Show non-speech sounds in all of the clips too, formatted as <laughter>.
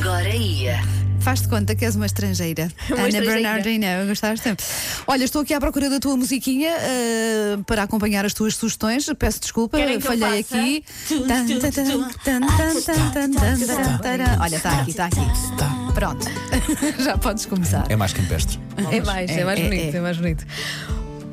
Agora ia. Faz-te conta que és uma estrangeira. <laughs> Uma Ana estrangeira. Bernardina, gostaste? Olha, estou aqui à procura da tua musiquinha eh, para acompanhar as tuas sugestões. Peço desculpa, Querem falhei aqui. Olha, está aqui, está aqui. Pronto. <laughs> Já podes começar. É mais campestre. É mais, é, É, mais é, bonito, é. é. mais bonito.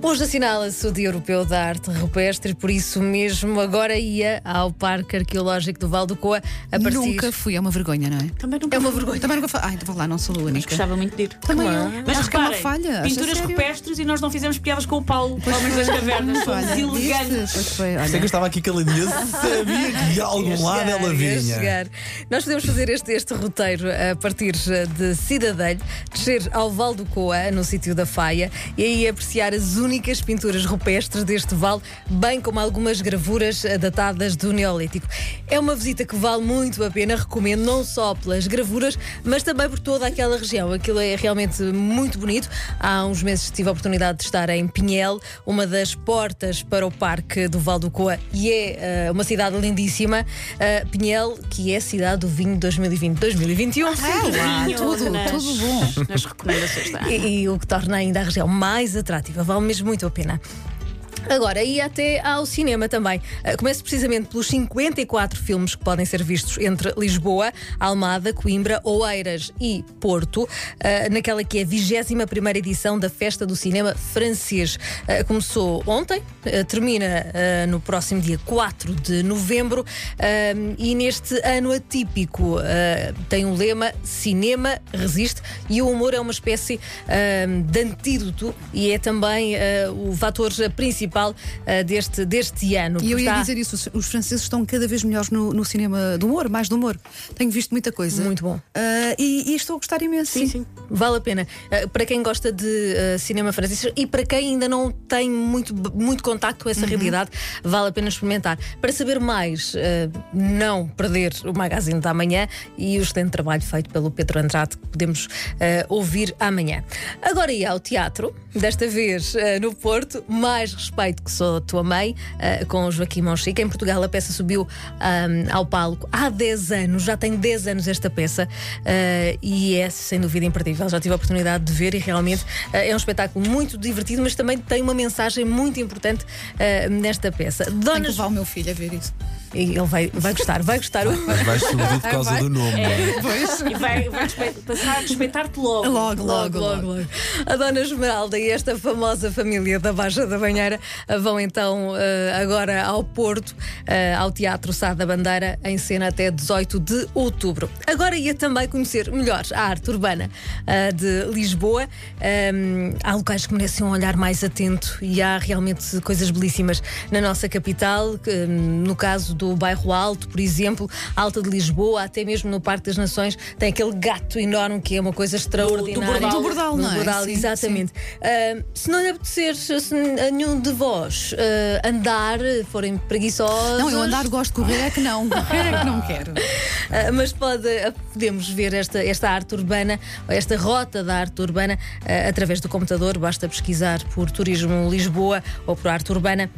Hoje assinala-se o Dia Europeu da Arte Rupestre, por isso mesmo agora ia ao Parque Arqueológico do Val do Coa a partir. Nunca fui, é uma vergonha, não é? Também nunca É uma fui. vergonha. Também nunca fui. Ai, vou lá, não sou a única. Gostava muito de ir. Também Claro. eu. Mas Acho que é uma reparem, falha. Pinturas rupestres e nós não fizemos piadas com o Paulo, Homens das Cavernas. Somos Olha, elegantes. Pois foi, Sei que eu olha. estava aqui caladinha, <laughs> sabia que de algum Ia lado chegar, ela vinha. chegar. Nós podemos fazer este, este roteiro a partir eh, de Cidadelho, descer ao Val do Coa, no sítio da Faia, e aí apreciar as únicas pinturas rupestres deste vale, bem como algumas gravuras eh, datadas do Neolítico. É uma visita que vale muito a pena, recomendo, não só pelas gravuras, mas também por toda aquela região. Aquilo é realmente muito bonito. Há uns meses tive a oportunidade de estar em Pinhel, uma das portas para o Parque do Val do Coa, e é eh, uma cidade lindíssima. Eh, Pinhel, que é a cidade do vinho 2020-2021. Ah, lá, Vinho tudo, nas- tudo bom. Nas recomendações da Ana. E, e o que torna ainda a região mais atrativa. Vale mesmo muito a pena. Agora, e até ao cinema também. Uh, Começo precisamente pelos 54 filmes que podem ser vistos entre Lisboa, Almada, Coimbra, Oeiras e Porto, uh, naquela que é a 21 edição da Festa do Cinema Francês. Uh, começou ontem, termina no próximo dia 4 de novembro e neste ano atípico tem um lema Cinema resiste e o humor é uma espécie de antídoto e é também o fator principal uh, deste, deste ano. E eu ia Está dizer isso, os- os franceses estão cada vez melhores no, no cinema do humor, mais do humor. Tenho visto muita coisa. Muito bom. Ah, e, e estou a gostar imenso. Sim, sim. Vale a pena. Uh, para quem gosta de uh, cinema francês e para quem ainda não tem muito, muito contacto com essa realidade, vale a pena experimentar. Para saber mais, uh, não perder o Magazine da Manhã e o excelente trabalho feito pelo Pedro Andrade que podemos uh, ouvir amanhã. Agora ia ao teatro, desta vez uh, no Porto, mais respeito que sou a tua mãe, uh, com o Joaquim Monchique. Em Portugal a peça subiu um, ao palco há 10 anos, já tem 10 anos esta peça uh, e é sem dúvida imperdível. Já tive a oportunidade de ver e realmente uh, é um espetáculo muito divertido, mas também tem uma mensagem muito importante nesta peça. Tenho que levar o meu filho a ver isso. E Ele vai, vai gostar, vai gostar. Mas vais sobretudo por causa Vai. do nome. Pois. E vai, vai passar a respeitar-te logo. Logo, logo, logo. A Dona Esmeralda e esta famosa família da Baixa da Banheira eh, vão então eh, agora ao Porto, eh, ao Teatro Sá da Bandeira, em cena até 18 de outubro. Agora ia também conhecer melhor a arte urbana de Lisboa. Um, há locais que merecem um olhar mais atento e há realmente coisas belíssimas na nossa capital, hum, no caso do Bairro Alto, por exemplo, Alta de Lisboa, até mesmo no Parque das Nações, tem aquele gato enorme que é uma coisa extraordinária. Bordal. Do Bordal, Do não é? Bordal, Sim, exatamente. Ah, se não lhe apetecer se a nenhum de vós ah, andar, forem preguiçosos. Não, eu andar gosto de correr, é que não. <laughs> Correr é que não quero. Ah, mas pode, podemos ver esta, esta arte urbana, esta rota da arte urbana, através do computador. Basta pesquisar por Turismo Lisboa ou por Arte Urbana.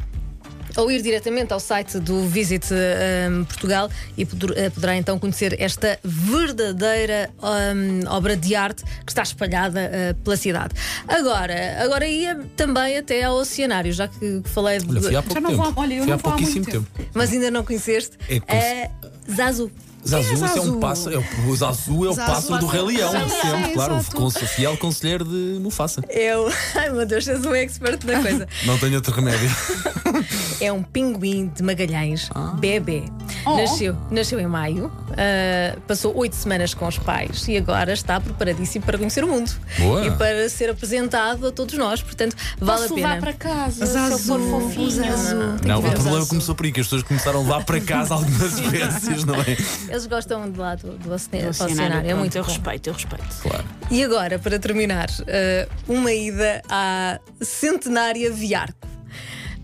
Ou ir diretamente ao site do Visit ah, Portugal e poder- ah, poderá então conhecer esta verdadeira ah, obra de arte que está espalhada ah, pela cidade. Agora, agora ia também até ao Oceanário, já que falei de. Olha, fui há pouco não tempo. vou- olha, eu fui não há vou há pouquíssimo muito tempo. Mas ainda não conheceste? É que É Zazu. Zazu, é Zazu? um pássaro. É o, o Zazu é o Zazu. pássaro do Rei Leão, sempre, sim, claro. O fiel conselheiro de Mufasa. Eu. <laughs> Ai meu Deus, és um expert na coisa. Não tenho outro remédio. <laughs> É um pinguim de Magalhães, Ah. bebê. Oh. Nasceu, nasceu em maio, ah, passou oito semanas com os pais e agora está preparadíssimo para conhecer o mundo Boa. e para ser apresentado a todos nós. Portanto, vale Posso a pena. levar para casa, Zazu, se eu for fofinho. Zazu. Não, que o ver problema Zazu. começou por aí, que as pessoas começaram a levar para casa algumas <laughs> espécies, não é? Eles gostam de lá do, do oceanário. Oceanário, é muito eu bom. respeito, eu respeito. Claro. E agora, para terminar, eh, uma ida à centenária Viarco.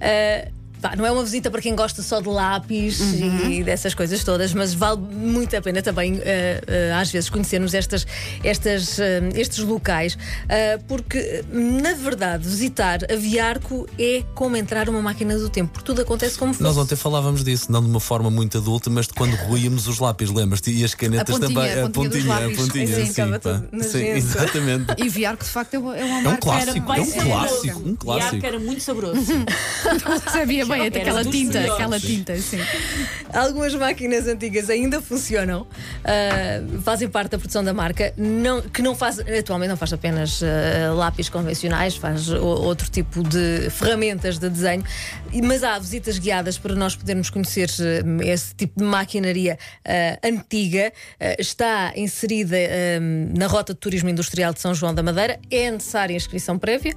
Uh, pá, não é uma visita para quem gosta só de lápis e dessas coisas todas, mas vale muito a pena também, eh, eh, às vezes, conhecermos estas, estas, eh, estes locais, porque, na verdade, visitar a Viarco é como entrar numa máquina do tempo, porque tudo acontece como Nós fosse. ontem falávamos disso, não de uma forma muito adulta, mas de quando ruíamos os lápis, lembras-te? E as canetas A pontinha, também. a pontinha a lápis. pontinha, Sim, sim, Sim, exatamente. E Viarco, de facto, é uma, é uma É um clássico, é um clássico, um clássico. era muito saboroso. <laughs> Sabia bem, Era aquela tinta, aquela tinta, sim. Algumas máquinas antigas ainda funcionam, ah, fazem parte da produção da marca, não- que não faz, atualmente não faz apenas ah, lápis convencionais, faz o- outro tipo de ferramentas de desenho, mas há visitas guiadas para nós podermos conhecer ah, esse tipo de maquinaria ah, antiga. Está inserida na Rota de Turismo Industrial de São João da Madeira. É necessária inscrição prévia,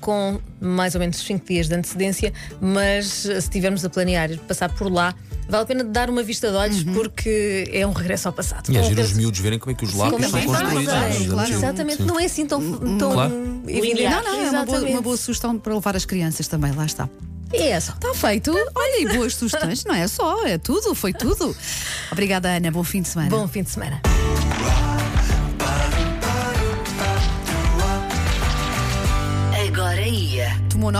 com mais ou menos 5 dias de antecedência, mas ah, se estivermos a planear ir passar por lá, vale a pena dar uma vista de olhos porque é um regresso ao passado. E agir os miúdos verem como é que os lápis são é construídos. não é? é, claro. Exatamente, Sim. não é assim tão, tão Claro. evidente. Não, não, é uma boa, uma boa sugestão para levar as crianças também, lá está. É essa. Está feito. Olha, e boas sugestões, não é só, é tudo, foi tudo. Obrigada, Ana. Bom fim de semana. Bom fim de semana. Agora ia. Tomou?